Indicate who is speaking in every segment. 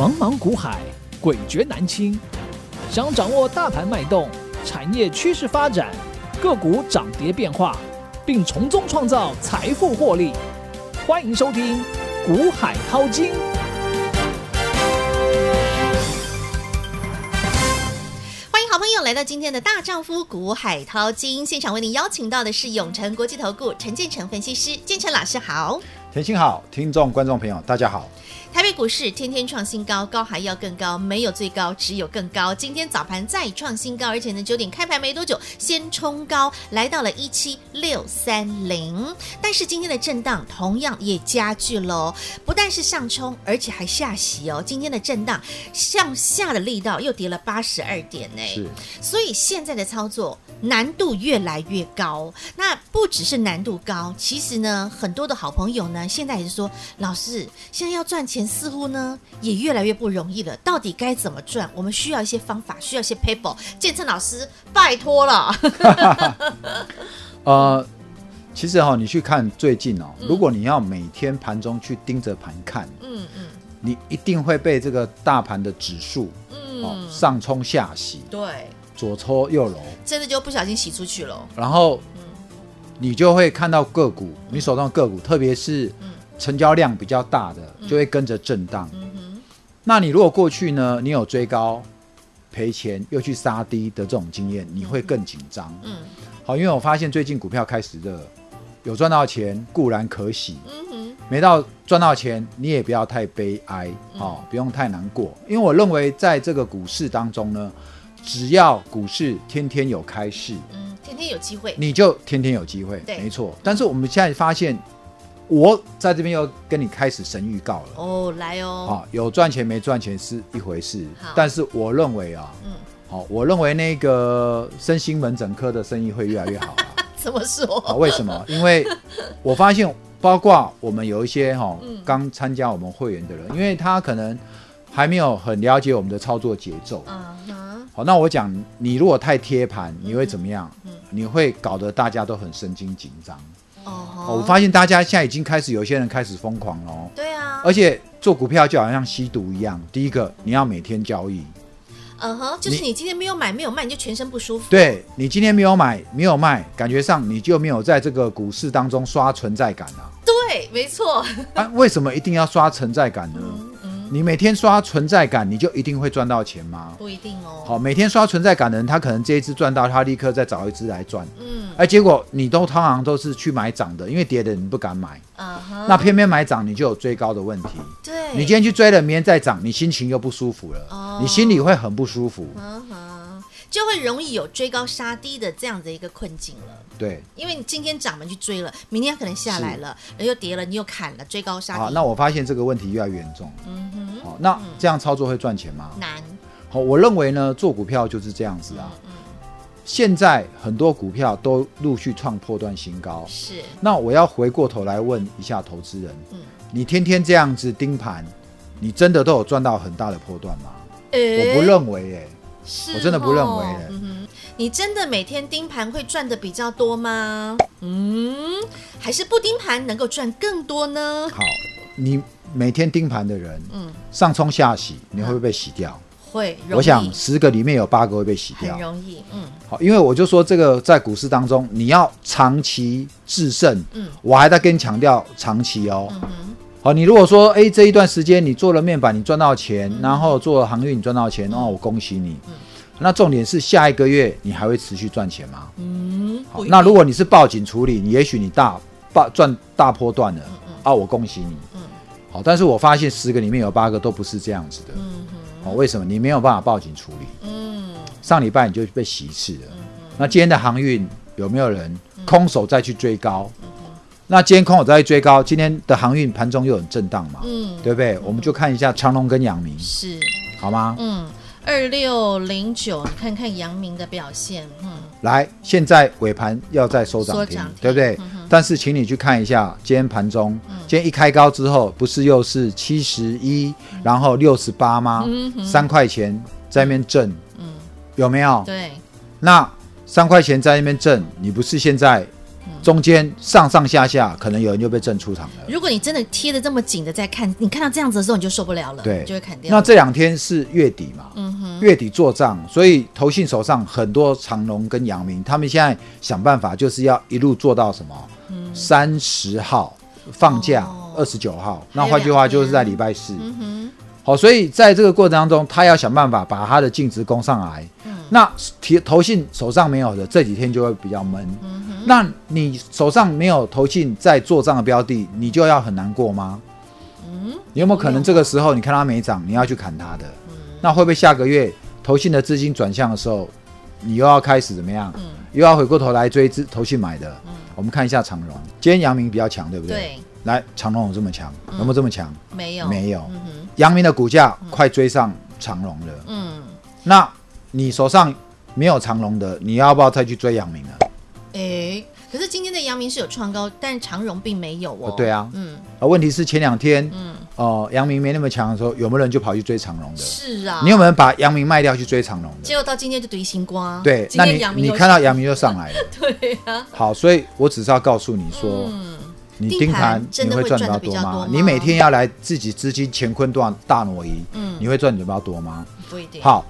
Speaker 1: 茫茫股海，诡谲难清。想掌握大盘脉动、产业趋势发展、个股涨跌变化，并从中创造财富获利，欢迎收听《股海淘金》。
Speaker 2: 欢迎好朋友来到今天的大丈夫股海淘金现场，为您邀请到的是永诚国际投顾陈建成分析师，建成老师好。
Speaker 3: 田心好，听众观众朋友大家好。
Speaker 2: 台北股市天天创新高，高还要更高，没有最高，只有更高。今天早盘再创新高，而且呢，九点开盘没多久，先冲高来到了一七六三零。但是今天的震荡同样也加剧喽，不但是上冲，而且还下洗哦。今天的震荡向下的力道又跌了八十二点呢。
Speaker 3: 是，
Speaker 2: 所以现在的操作难度越来越高。那不只是难度高，其实呢，很多的好朋友呢，现在也是说，老师现在要赚钱。似乎呢也越来越不容易了，到底该怎么赚？我们需要一些方法，需要一些 paper。建成老师，拜托了。
Speaker 3: 呃，其实哈、哦，你去看最近哦，嗯、如果你要每天盘中去盯着盘看，嗯嗯，你一定会被这个大盘的指数，嗯、哦，上冲下洗，
Speaker 2: 对，
Speaker 3: 左搓右揉，
Speaker 2: 真的就不小心洗出去了。
Speaker 3: 然后，你就会看到个股，你手上的个股，特别是。成交量比较大的就会跟着震荡。那你如果过去呢，你有追高赔钱又去杀低的这种经验，你会更紧张。嗯，好，因为我发现最近股票开始热，有赚到钱固然可喜。嗯哼，没到赚到钱你也不要太悲哀，好、嗯，不用太难过。因为我认为在这个股市当中呢，只要股市天天有开市，
Speaker 2: 嗯，天天有机会，
Speaker 3: 你就天天有机会。对，没错。但是我们现在发现。我在这边又跟你开始神预告了
Speaker 2: 哦，来哦，
Speaker 3: 好，有赚钱没赚钱是一回事，但是我认为啊，嗯，好，我认为那个身心门诊科的生意会越来越好。
Speaker 2: 怎么说？
Speaker 3: 为什么？因为我发现，包括我们有一些哈刚参加我们会员的人，因为他可能还没有很了解我们的操作节奏。好，那我讲，你如果太贴盘，你会怎么样？你会搞得大家都很神经紧张。哦，oh, 我发现大家现在已经开始有些人开始疯狂了。
Speaker 2: 对啊，
Speaker 3: 而且做股票就好像吸毒一样。第一个，你要每天交易。
Speaker 2: 嗯哼、uh，huh, 就是你今天没有买没有卖，你就全身不舒服。
Speaker 3: 对，你今天没有买没有卖，感觉上你就没有在这个股市当中刷存在感了。
Speaker 2: 对，没错。
Speaker 3: 啊，为什么一定要刷存在感呢？嗯你每天刷存在感，你就一定会赚到钱吗？
Speaker 2: 不一定哦。
Speaker 3: 好，每天刷存在感的人，他可能这一次赚到，他立刻再找一只来赚。嗯。哎，结果你都通常都是去买涨的，因为跌的你不敢买。嗯哼。那偏偏买涨，你就有追高的问题。对。你今天去追了，明天再涨，你心情又不舒服了。哦。你心里会很不舒服。嗯哼。
Speaker 2: 就会容易有追高杀低的这样的一个困境了。
Speaker 3: 对，
Speaker 2: 因为你今天涨了去追了，明天可能下来了，人又跌了，你又砍了，追高杀低。
Speaker 3: 好，那我发现这个问题越来越严重。嗯哼。好，那这样操作会赚钱吗？
Speaker 2: 难。
Speaker 3: 好，我认为呢，做股票就是这样子啊。嗯。现在很多股票都陆续创破断新高。是。那我要回过头来问一下投资人，嗯，你天天这样子盯盘，你真的都有赚到很大的破断吗？欸、我不认为、欸，哎。是哦、我真的不认为、
Speaker 2: 你真的每天盯盘会赚的比较多吗？嗯，还是不盯盘能够赚更多呢？
Speaker 3: 好，你每天盯盘的人，嗯，上冲下洗，你会不会被洗掉？
Speaker 2: 会，
Speaker 3: 我想十个里面有八个会被洗掉，
Speaker 2: 很容易，嗯。
Speaker 3: 好，因为我就说这个在股市当中，你要长期制胜，嗯，我还在跟你强调长期哦。好，你如果说，哎，这一段时间你做了面板，你赚到钱，嗯、然后做了航运，你赚到钱，哦、我恭喜你。嗯那重点是下一个月你还会持续赚钱吗？嗯，好。那如果你是报警处理，你也许你大大赚大波段了，啊，我恭喜你。嗯，好。但是我发现十个里面有八个都不是这样子的。嗯嗯。哦，为什么？你没有办法报警处理。嗯。上礼拜你就被洗一次了。嗯。那今天的航运有没有人空手再去追高？那今天空我再去追高，今天的航运盘中又很震荡嘛？嗯。对不对？我们就看一下长隆跟阳明。是。好吗？嗯。
Speaker 2: 二六零九，你看看阳明的表现，嗯，
Speaker 3: 来，现在尾盘要再收涨停，对不对？嗯、但是请你去看一下今天盘中，嗯、今天一开高之后，不是又是七十一，然后六十八吗？三块钱在那边挣，嗯，有没有？
Speaker 2: 对，
Speaker 3: 那三块钱在那边挣，你不是现在中间上上下下可能有人就被震出场了。
Speaker 2: 如果你真的贴的这么紧的在看，你看到这样子的时候你就受不了了，
Speaker 3: 对，
Speaker 2: 就会砍掉。
Speaker 3: 那这两天是月底嘛，
Speaker 2: 嗯哼，
Speaker 3: 月底做账，所以投信手上很多长龙跟阳明，他们现在想办法就是要一路做到什么？三十号放假，二十九号，那换句话就是在礼拜四。
Speaker 2: 嗯哼，
Speaker 3: 好，所以在这个过程当中，他要想办法把他的净值攻上来。
Speaker 2: 嗯，
Speaker 3: 那提投信手上没有的这几天就会比较闷。
Speaker 2: 嗯哼，
Speaker 3: 那你手上没有投信在做账的标的，你就要很难过吗？
Speaker 2: 嗯，
Speaker 3: 你有没有可能这个时候你看它没涨，你要去砍它的？那会不会下个月投信的资金转向的时候，你又要开始怎么样？
Speaker 2: 嗯，
Speaker 3: 又要回过头来追资投信买的？嗯，我们看一下长荣，今天阳明比较强，对不对？
Speaker 2: 对。
Speaker 3: 来，长荣有这么强？有没有这么强？
Speaker 2: 没有，
Speaker 3: 没有。阳明的股价快追上长荣了。
Speaker 2: 嗯，
Speaker 3: 那你手上没有长荣的，你要不要再去追阳明了？
Speaker 2: 哎，可是今天的阳明是有创高，但长荣并没有哦。
Speaker 3: 对啊，
Speaker 2: 嗯，
Speaker 3: 啊，问题是前两天，
Speaker 2: 嗯，
Speaker 3: 哦，阳明没那么强的时候，有没有人就跑去追长荣的？
Speaker 2: 是啊。
Speaker 3: 你有没有把阳明卖掉去追长荣的？
Speaker 2: 结果到今天就堆星光。
Speaker 3: 对，那你你看到阳明就上来了。
Speaker 2: 对啊。
Speaker 3: 好，所以我只是要告诉你说，你盯盘你会赚到多吗？你每天要来自己资金乾坤段大挪移，嗯，你会赚比较多吗？
Speaker 2: 不一定。
Speaker 3: 好，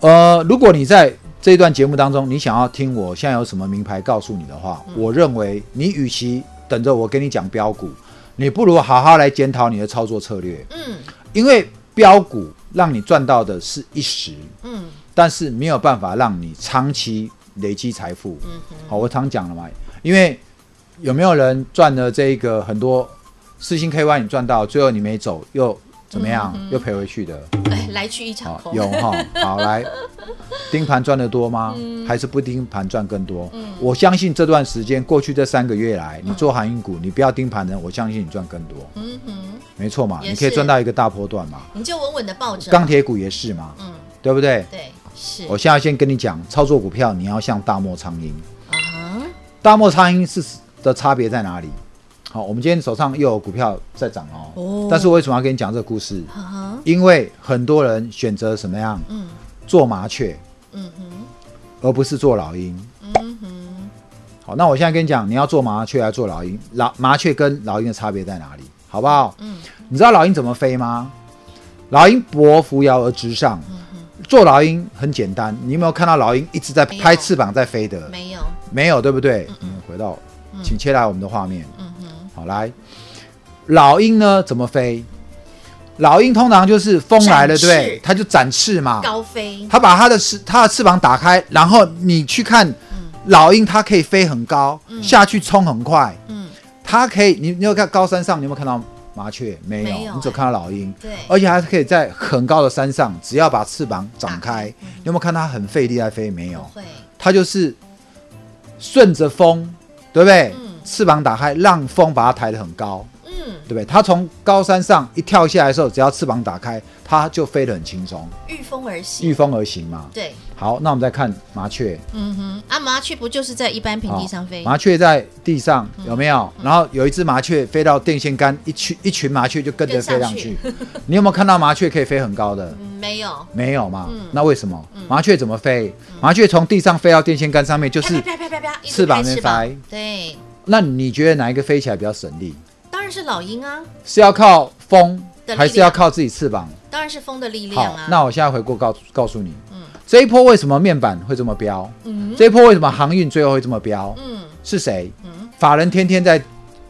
Speaker 3: 呃，如果你在这一段节目当中，你想要听我现在有什么名牌告诉你的话，我认为你与其等着我给你讲标股，你不如好好来检讨你的操作策略。
Speaker 2: 嗯，
Speaker 3: 因为标股让你赚到的是一时，
Speaker 2: 嗯，但
Speaker 3: 是没有办法让你长期累积财富。嗯，好，我常讲了嘛，因为。有没有人赚了这个很多四星 KY？你赚到最后你没走，又怎么样？嗯、又赔回去的？
Speaker 2: 哎，来去一场空。
Speaker 3: 有哈，好来盯盘赚得多吗？嗯、还是不盯盘赚更多？嗯、我相信这段时间过去这三个月来，你做航运股，你不要盯盘的，我相信你赚更多。嗯哼，没错嘛，你可以赚到一个大波段嘛。
Speaker 2: 你就稳稳的抱着。
Speaker 3: 钢铁股也是嘛，嗯，对不对？
Speaker 2: 对，是。
Speaker 3: 我现在先跟你讲，操作股票你要像大漠苍鹰。
Speaker 2: 啊哈，
Speaker 3: 大漠苍鹰是。的差别在哪里？好，我们今天手上又有股票在涨哦。哦。但是我为什么要跟你讲这个故事？因为很多人选择什么样？嗯。做麻雀。嗯哼。而不是做老鹰。嗯哼。好，那我现在跟你讲，你要做麻雀还是做老鹰？老麻雀跟老鹰的差别在哪里？好不好？嗯。你知道老鹰怎么飞吗？老鹰薄扶摇而直上。嗯哼。做老鹰很简单，你有没有看到老鹰一直在拍翅膀在飞的？没有。没有，对不对？嗯。回到。请切来我们的画面。好来，老鹰呢怎么飞？老鹰通常就是风来了，对，它就展翅嘛，
Speaker 2: 高飞。
Speaker 3: 它把它的翅，它的翅膀打开，然后你去看老鹰，它可以飞很高，下去冲很快。嗯，它可以，你你有看高山上，你有没有看到麻雀？没有，你只有看到老鹰。对，而且还可以在很高的山上，只要把翅膀展开，你有没有看它很费力在飞？没有，它就是顺着风。对不对？嗯、翅膀打开，让风把它抬得很高。嗯，对不对？它从高山上一跳下来的时候，只要翅膀打开，它就飞得很轻松。
Speaker 2: 御风而行。
Speaker 3: 御风而行嘛。
Speaker 2: 对。
Speaker 3: 好，那我们再看麻雀。
Speaker 2: 嗯哼，啊，麻雀不就是在一般平地上飞？
Speaker 3: 麻雀在地上有没有？嗯、然后有一只麻雀飞到电线杆，一群一群麻雀就跟着飞上去。你有没有看到麻雀可以飞很高的？
Speaker 2: 嗯、没有。
Speaker 3: 没有嘛？嗯、那为什么？麻雀怎么飞？麻雀从地上飞到电线杆上面，就是翅膀没飞。
Speaker 2: 对。
Speaker 3: 那你觉得哪一个飞起来比较省力？
Speaker 2: 当然是老鹰啊！
Speaker 3: 是要靠风，还是要靠自己翅膀？
Speaker 2: 当然是风的力量啊！
Speaker 3: 那我现在回过告告诉你，嗯，这一波为什么面板会这么飙？嗯，这一波为什么航运最后会这么飙？嗯，是谁？嗯，法人天天在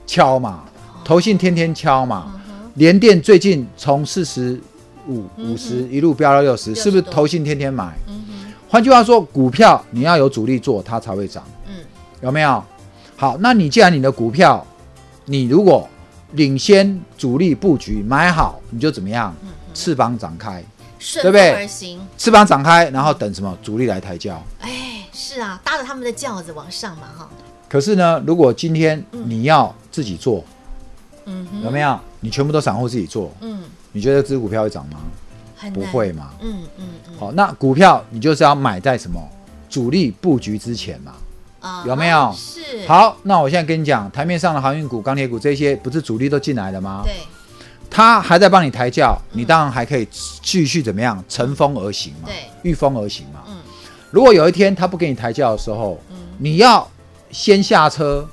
Speaker 3: 敲嘛，投信天天敲嘛，联电最近从四十五、五十一路飙到六十，是不是投信天天买？嗯哼，换句话说，股票你要有主力做，它才会涨。嗯，有没有？好，那你既然你的股票，你如果领先主力布局买好，你就怎么样？翅膀展开，
Speaker 2: 顺风而行。
Speaker 3: 翅膀展开，然后等什么？主力来抬轿。
Speaker 2: 哎，是啊，搭着他们的轿子往上嘛，哈。
Speaker 3: 可是呢，如果今天你要自己做，嗯，有没有？你全部都散户自己做，嗯，你觉得这只股票会涨吗？不会嘛，嗯嗯嗯。好，那股票你就是要买在什么？主力布局之前嘛。有没有？是。好，那我现在跟你讲，台面上的航运股、钢铁股这些，不是主力都进来了吗？对。他还在帮你抬轿，你当然还可以继续怎么样？乘风而行嘛。对。御风而行嘛。嗯。如果有一天他不给你抬轿的时候，嗯，你要先下车，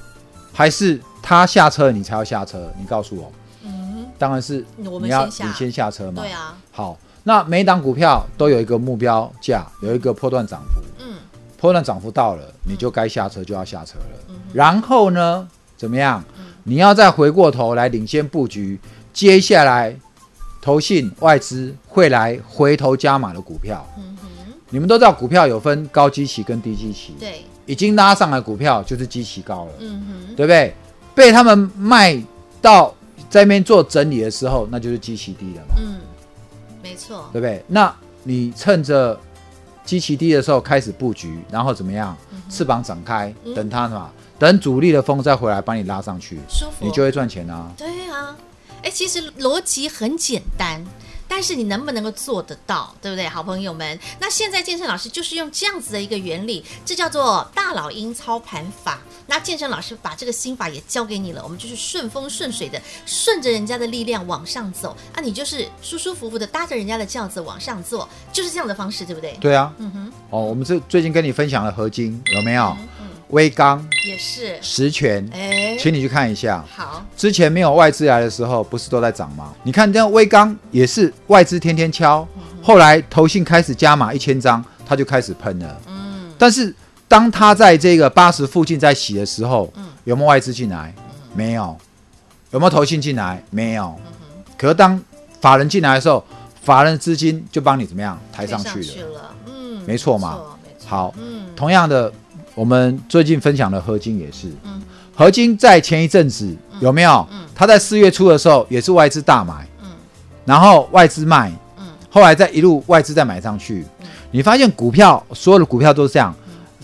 Speaker 3: 还是他下车你才要下车？你告诉我。嗯，当然是你要你先下车嘛。
Speaker 2: 对啊。
Speaker 3: 好，那每档股票都有一个目标价，有一个破段涨幅。嗯。波段涨幅到了，你就该下车就要下车了。嗯。然后呢，怎么样？你要再回过头来领先布局，接下来投信外资会来回头加码的股票。嗯哼。你们都知道股票有分高基期跟低基期。
Speaker 2: 对。
Speaker 3: 已经拉上来股票就是基期高了。嗯哼。对不对？被他们卖到在那边做整理的时候，那就是基期低了嘛。
Speaker 2: 嗯。没错。对
Speaker 3: 不对？那你趁着基期低的时候开始布局，然后怎么样？翅膀展开，等它什么？等主力的风再回来把你拉上去，舒服，你就会赚钱啊。
Speaker 2: 对啊，哎，其实逻辑很简单。但是你能不能够做得到，对不对，好朋友们？那现在健身老师就是用这样子的一个原理，这叫做大老鹰操盘法。那健身老师把这个心法也教给你了，我们就是顺风顺水的，顺着人家的力量往上走啊，你就是舒舒服服的搭着人家的轿子往上坐，就是这样的方式，对不对？
Speaker 3: 对啊，嗯哼。哦，我们这最近跟你分享了合金，有没有？威刚
Speaker 2: 也是
Speaker 3: 实权，哎，请你去看一下。
Speaker 2: 好，
Speaker 3: 之前没有外资来的时候，不是都在涨吗？你看这样威刚也是外资天天敲，嗯、后来投信开始加码一千张，它就开始喷了。嗯，但是当它在这个八十附近在洗的时候，嗯、有没有外资进来？嗯、没有。有没有投信进来？没有。可是当法人进来的时候，法人资金就帮你怎么样抬上去了？去了嗯，没错嘛。好，嗯，同样的。我们最近分享的合金也是，嗯，合金在前一阵子有没有？嗯，它在四月初的时候也是外资大买，嗯，然后外资卖，嗯，后来再一路外资再买上去，嗯，你发现股票所有的股票都是这样，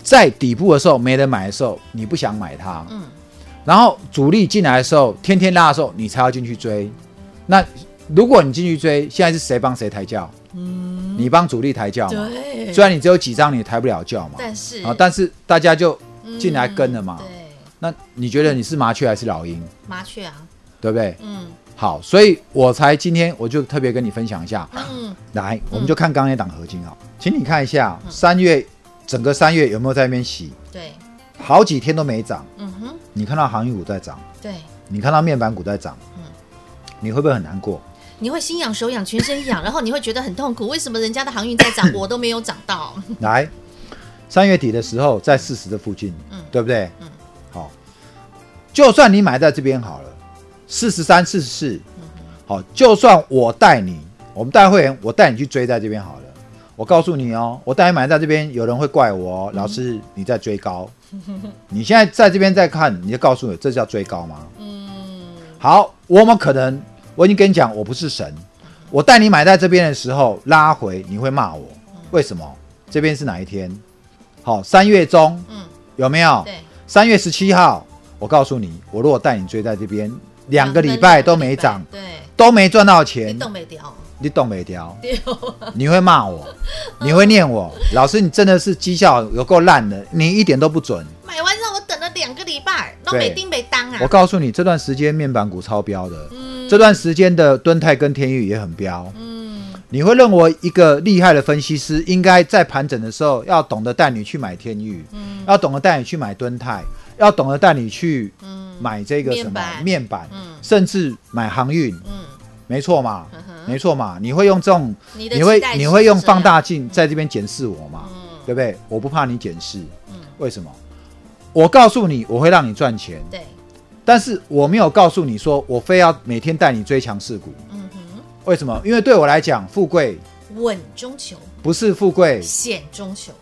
Speaker 3: 在底部的时候没人买的时候，你不想买它，嗯，然后主力进来的时候，天天拉的时候，你才要进去追。那如果你进去追，现在是谁帮谁抬轿？嗯，你帮主力抬轿嘛？对，虽然你只有几张，你抬不了轿嘛。
Speaker 2: 但是
Speaker 3: 啊，但是大家就进来跟了嘛。对，那你觉得你是麻雀还是老鹰？
Speaker 2: 麻雀啊，
Speaker 3: 对不对？嗯，好，所以我才今天我就特别跟你分享一下。嗯，来，我们就看刚刚那档合金啊，请你看一下三月整个三月有没有在那边洗？
Speaker 2: 对，
Speaker 3: 好几天都没涨。嗯哼，你看到航运股在涨，
Speaker 2: 对，
Speaker 3: 你看到面板股在涨，嗯，你会不会很难过？
Speaker 2: 你会心痒手痒全身痒，然后你会觉得很痛苦。为什么人家的航运在涨，我都没有涨到？
Speaker 3: 来，三月底的时候在四十的附近，嗯，对不对？嗯，好，就算你买在这边好了，四十三、四十四，好，就算我带你，我们带会员，我带你去追在这边好了。我告诉你哦，我带你买在这边，有人会怪我哦，老师你在追高。你现在在这边在看，你就告诉我，这叫追高吗？嗯，好，我们可能。我已经跟你讲，我不是神。我带你买在这边的时候拉回，你会骂我，为什么？这边是哪一天？好，三月中，嗯，有没有？对，三月十七号，我告诉你，我如果带你追在这边，两个礼拜都没涨，对，都没赚到钱，
Speaker 2: 你动没掉，
Speaker 3: 你动没掉，你会骂我，你会念我，老师，你真的是绩效有够烂的，你一点都不准。
Speaker 2: 买完让我两个礼拜，都没丁没当啊！
Speaker 3: 我告诉你，这段时间面板股超标的。嗯。这段时间的敦泰跟天宇也很标，嗯，你会认为一个厉害的分析师应该在盘整的时候要懂得带你去买天宇，嗯，要懂得带你去买敦泰，要懂得带你去买这个什么面板，面板嗯，甚至买航运，嗯，没错嘛，没错嘛，你会用这种，你，你会你会用放大镜在这边检视我嘛，嗯，对不对？我不怕你检视，嗯，为什么？我告诉你，我会让你赚钱，对。但是我没有告诉你说，我非要每天带你追强势股。嗯哼，为什么？因为对我来讲，富贵
Speaker 2: 稳中求，
Speaker 3: 不是富贵
Speaker 2: 险中求。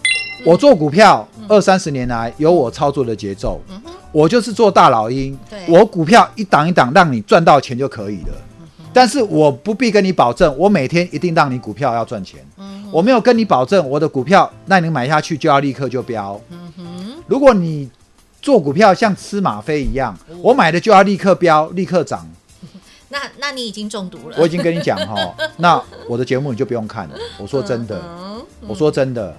Speaker 3: 我做股票二三十年来有我操作的节奏。嗯哼，我就是做大老鹰。对，我股票一档一档让你赚到钱就可以了。嗯，但是我不必跟你保证，我每天一定让你股票要赚钱。嗯，我没有跟你保证我的股票那你买下去就要立刻就飙。嗯哼，如果你做股票像吃吗啡一样，我买的就要立刻飙，立刻涨。
Speaker 2: 那那你已经中毒了。
Speaker 3: 我已经跟你讲哈，那我的节目你就不用看了。我说真的，我说真的，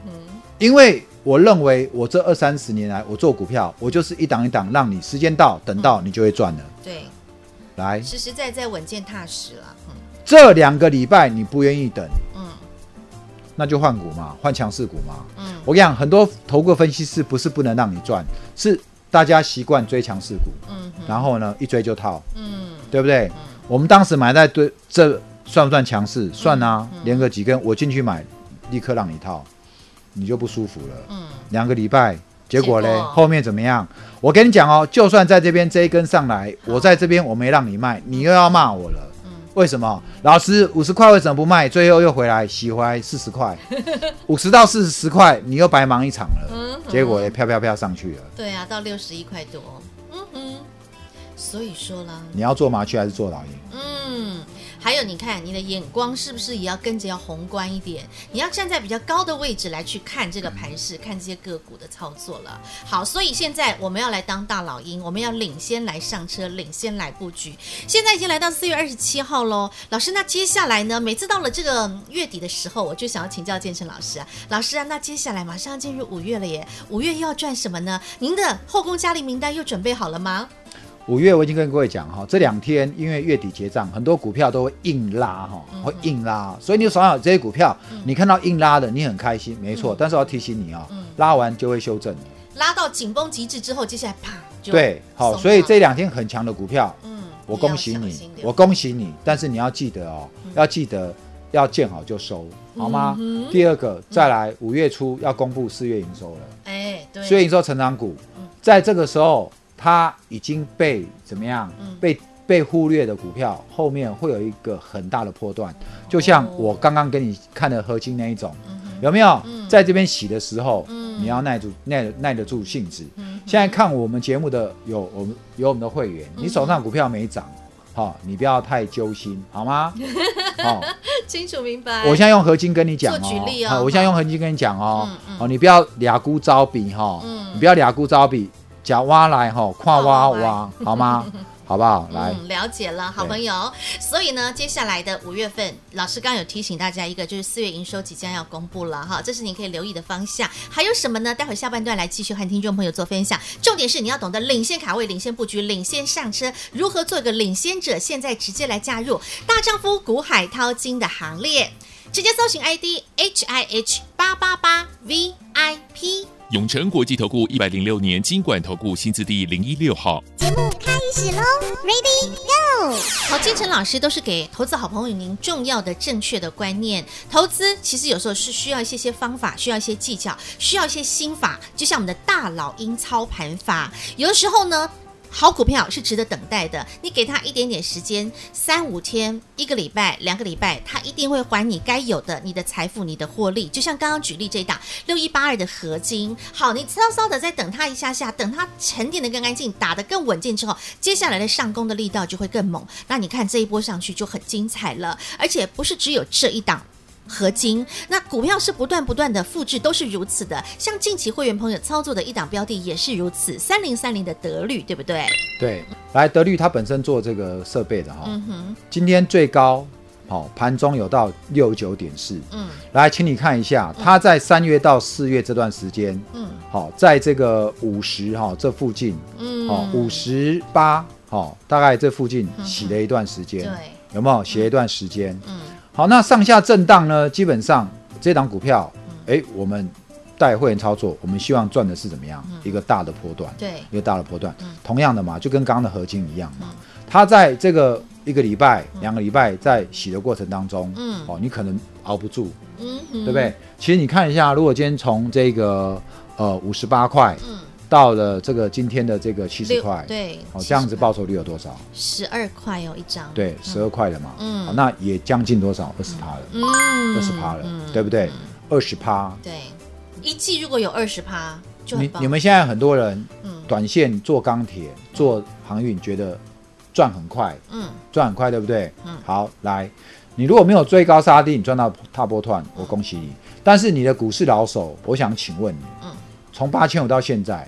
Speaker 3: 因为我认为我这二三十年来我做股票，我就是一档一档让你时间到，等到你就会赚了。
Speaker 2: 对，
Speaker 3: 来，
Speaker 2: 实实在在稳健踏实了。
Speaker 3: 这两个礼拜你不愿意等，嗯，那就换股嘛，换强势股嘛。嗯，我跟你讲，很多投顾分析师不是不能让你赚，是。大家习惯追强势股，
Speaker 2: 嗯
Speaker 3: 然后呢一追就套，
Speaker 2: 嗯
Speaker 3: 对不对？我们当时买在对这算不算强势？算啊，连个几根我进去买，立刻让你套，你就不舒服了。
Speaker 2: 嗯，
Speaker 3: 两个礼拜，结果嘞后面怎么样？我跟你讲哦，就算在这边这一根上来，我在这边我没让你卖，你又要骂我了。
Speaker 2: 嗯
Speaker 3: 为什么？老师五十块为什么不卖？最后又回来洗回来四十块，五十到四十块，你又白忙一场了。结果也飘飘飘上去了。
Speaker 2: 对啊，到六十一块多，嗯哼，所以说啦，
Speaker 3: 你要做麻雀还是做老鹰？
Speaker 2: 嗯，还有你看你的眼光是不是也要跟着要宏观一点？你要站在比较高的位置来去看这个盘势，看这些个股的操作了。好，所以现在我们要来当大老鹰，我们要领先来上车，领先来布局。现在已经来到四月二十七号喽，老师，那接下来呢？每次到了这个月底的时候，我就想要请教建成老师啊，老师啊，那接下来马上要进入五月了耶，五月又要赚什么呢？您的后宫佳丽名单又准备好了吗？
Speaker 3: 五月我已经跟各位讲哈，这两天因为月底结账，很多股票都会硬拉哈，会硬拉，所以你手上有这些股票，你看到硬拉的，你很开心，没错。但是我要提醒你啊，拉完就会修正。
Speaker 2: 拉到紧绷极致之后，接下来啪就
Speaker 3: 对，好，所以
Speaker 2: 掉
Speaker 3: 这两天很强的股票，
Speaker 2: 嗯，
Speaker 3: 我恭喜你我恭喜你。但是你要记得哦，要记得要见好就收，好
Speaker 2: 吗？
Speaker 3: 第二个，再来五月初要公布四月营收了。
Speaker 2: 哎，对，
Speaker 3: 所以你说成长股，在这个时候它已经被怎么样？被被忽略的股票，后面会有一个很大的波段。就像我刚刚给你看的合金那一种，有没有？在这边洗的时候，你要耐住耐耐得住性子。现在看我们节目的有我们有我们的会员，你手上股票没涨，好，你不要太揪心，好吗？好。
Speaker 2: 清楚明白。
Speaker 3: 我现在用合金跟你讲哦，
Speaker 2: 做举例哦
Speaker 3: 好我现在用合金跟你讲哦，哦，你不要俩姑招比哈，
Speaker 2: 嗯
Speaker 3: 你不要俩姑招比，假蛙来哈，跨挖
Speaker 2: 挖
Speaker 3: 挖，好吗？好不好？来，
Speaker 2: 嗯，了解了，好朋友。所以呢，接下来的五月份，老师刚刚有提醒大家一个，就是四月营收即将要公布了哈，这是你可以留意的方向。还有什么呢？待会下半段来继续和听众朋友做分享。重点是你要懂得领先卡位、领先布局、领先上车，如何做一个领先者？现在直接来加入大丈夫股海淘金的行列，直接搜寻 ID H I H 八八八 V I P。
Speaker 4: 永诚国际投顾一百零六年金管投顾新字第零一六号。节目开始喽，Ready Go！
Speaker 2: 好，建成老师都是给投资好朋友您重要的、正确的观念。投资其实有时候是需要一些些方法，需要一些技巧，需要一些心法。就像我们的大老鹰操盘法，有的时候呢。好股票是值得等待的，你给他一点点时间，三五天、一个礼拜、两个礼拜，他一定会还你该有的，你的财富、你的获利。就像刚刚举例这一档六一八二的合金，好，你稍稍的再等它一下下，等它沉淀的更干净，打得更稳健之后，接下来的上攻的力道就会更猛。那你看这一波上去就很精彩了，而且不是只有这一档。合金，那股票是不断不断的复制，都是如此的。像近期会员朋友操作的一档标的也是如此，三零三零的德律，对不对？
Speaker 3: 对，来德律它本身做这个设备的哈，
Speaker 2: 嗯哼，
Speaker 3: 今天最高好盘中有到六九点四，
Speaker 2: 嗯，
Speaker 3: 来，请你看一下，它在三月到四月这段时间，
Speaker 2: 嗯，
Speaker 3: 好，在这个五十哈这附近，
Speaker 2: 嗯。
Speaker 3: 好，五十八，好，大概这附近洗了一段时间，
Speaker 2: 对，
Speaker 3: 有没有？洗了一段时间？
Speaker 2: 嗯。
Speaker 3: 好，那上下震荡呢？基本上这档股票，哎，我们带会员操作，我们希望赚的是怎么样？一个大的波段，
Speaker 2: 对，
Speaker 3: 一个大的波段。同样的嘛，就跟刚刚的合金一样嘛。它在这个一个礼拜、两个礼拜在洗的过程当中，
Speaker 2: 嗯，
Speaker 3: 哦，你可能熬不住，
Speaker 2: 嗯，
Speaker 3: 对不对？其实你看一下，如果今天从这个呃五十八块，
Speaker 2: 嗯，
Speaker 3: 到了这个今天的这个七十块，
Speaker 2: 对，
Speaker 3: 哦，这样子报酬率有多少？
Speaker 2: 十二块哦，一张，
Speaker 3: 对，十二块了嘛，
Speaker 2: 嗯。
Speaker 3: 好，那也将近多少？二十趴了，
Speaker 2: 嗯，
Speaker 3: 二十趴了，对不对？二十趴，
Speaker 2: 对，一季如果有二十趴，就。
Speaker 3: 你你们现在很多人，
Speaker 2: 嗯。
Speaker 3: 短线做钢铁、做航运，觉得赚很快，
Speaker 2: 嗯。
Speaker 3: 赚很快，对不对？
Speaker 2: 嗯。
Speaker 3: 好，来，你如果没有追高杀低，你赚到踏波段，我恭喜你。但是你的股市老手，我想请问你，
Speaker 2: 嗯。
Speaker 3: 从八千五到现在，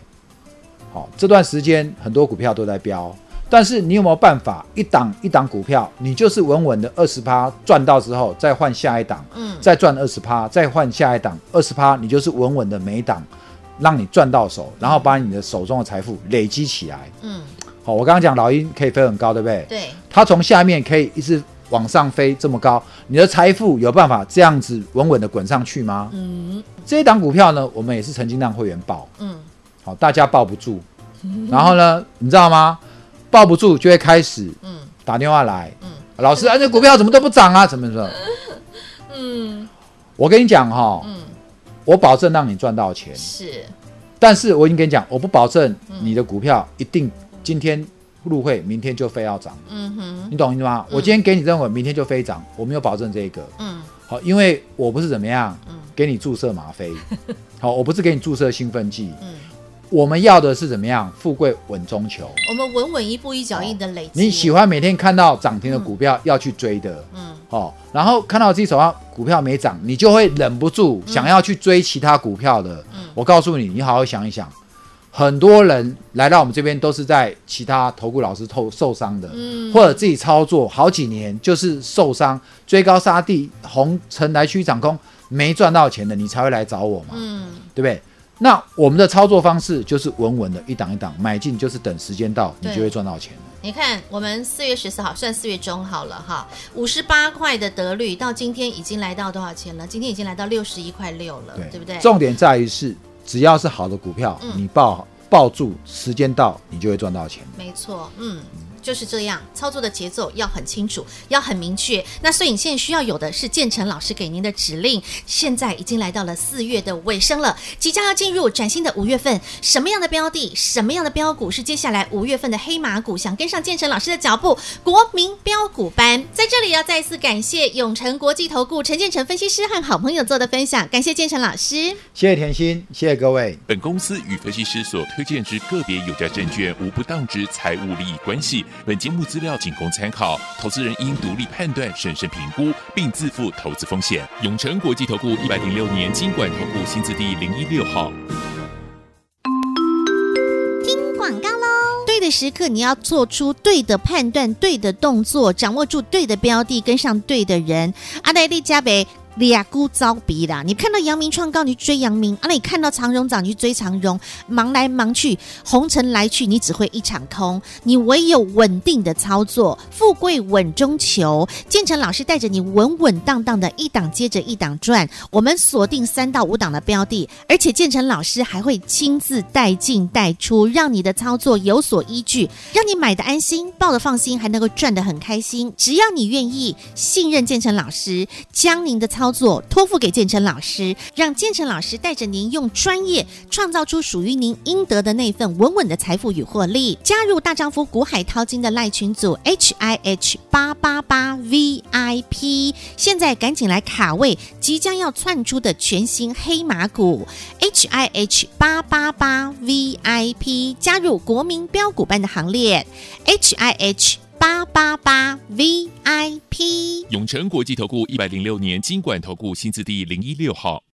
Speaker 3: 好，这段时间很多股票都在飙，但是你有没有办法一档一档股票，你就是稳稳的二十趴赚到之后，再换下一档，
Speaker 2: 嗯
Speaker 3: 再赚二十趴，再换下一档二十趴，你就是稳稳的每一档让你赚到手，然后把你的手中的财富累积起来。
Speaker 2: 嗯，
Speaker 3: 好，我刚刚讲老鹰可以飞很高，对不对？
Speaker 2: 对，
Speaker 3: 它从下面可以一直往上飞这么高，你的财富有办法这样子稳稳的滚上去吗？
Speaker 2: 嗯
Speaker 3: 这一档股票呢，我们也是曾经让会员报，
Speaker 2: 嗯，
Speaker 3: 好，大家抱不住，然后呢，你知道吗？抱不住就会开始打电话来，嗯，老师啊，这股票怎么都不涨啊？怎么说？嗯，我跟你讲哈，嗯，我保证让你赚到钱，
Speaker 2: 是，
Speaker 3: 但是我已经跟你讲，我不保证你的股票一定今天入会，明天就非要涨，嗯哼，你懂意思吗？我今天给你认为明天就非涨，我没有保证这个，嗯，好，因为我不是怎么样，给你注射吗啡，好，我不是给你注射兴奋剂，嗯。我们要的是怎么样？富贵稳中求。
Speaker 2: 我们稳稳一步一脚印的累积。
Speaker 3: 你喜欢每天看到涨停的股票要去追的，嗯，哦，然后看到自己手上股票没涨，你就会忍不住想要去追其他股票的。嗯，我告诉你，你好好想一想，很多人来到我们这边都是在其他投顾老师受受伤的，嗯，或者自己操作好几年就是受伤，追高杀低，红尘来去掌控没赚到钱的，你才会来找我嘛，嗯，对不对？那我们的操作方式就是稳稳的，一档一档买进，就是等时间到，你就会赚到钱。
Speaker 2: 你看，我们四月十四号算四月中好了哈，五十八块的得率到今天已经来到多少钱了？今天已经来到六十一块六了，对，对不对？
Speaker 3: 重点在于是，只要是好的股票，嗯、你抱抱住，时间到，你就会赚到钱。
Speaker 2: 没错，嗯。就是这样，操作的节奏要很清楚，要很明确。那所以你现在需要有的是建成老师给您的指令。现在已经来到了四月的尾声了，即将要进入崭新的五月份。什么样的标的，什么样的标股是接下来五月份的黑马股？想跟上建成老师的脚步，国民标股班在这里要再次感谢永诚国际投顾陈建成分析师和好朋友做的分享，感谢建成老师，
Speaker 3: 谢谢甜心，谢谢各位。
Speaker 4: 本公司与分析师所推荐之个别有价证券无不当之财务利益关系。本节目资料仅供参考，投资人应独立判断、审慎评估，并自负投资风险。永诚国际投顾一百零六年经管投顾新字第零一六号。
Speaker 2: 听广告喽！对的时刻，你要做出对的判断、对的动作，掌握住对的标的，跟上对的人。阿黛丽加贝。俩孤招鼻啦！你看到阳明创高，你追阳明；啊，你看到长荣涨，你去追长荣。忙来忙去，红尘来去，你只会一场空。你唯有稳定的操作，富贵稳中求。建成老师带着你稳稳当当的一档接着一档赚。我们锁定三到五档的标的，而且建成老师还会亲自带进带出，让你的操作有所依据，让你买的安心，抱的放心，还能够赚得很开心。只要你愿意信任建成老师，将您的操操作托付给建成老师，让建成老师带着您用专业创造出属于您应得的那份稳稳的财富与获利。加入大丈夫股海淘金的赖群组 H I H 八八八 V I P，现在赶紧来卡位即将要窜出的全新黑马股 H I H 八八八 V I P，加入国民标股班的行列 H I H。八八八 VIP，
Speaker 4: 永诚国际投顾一百零六年金管投顾新字第零一六号。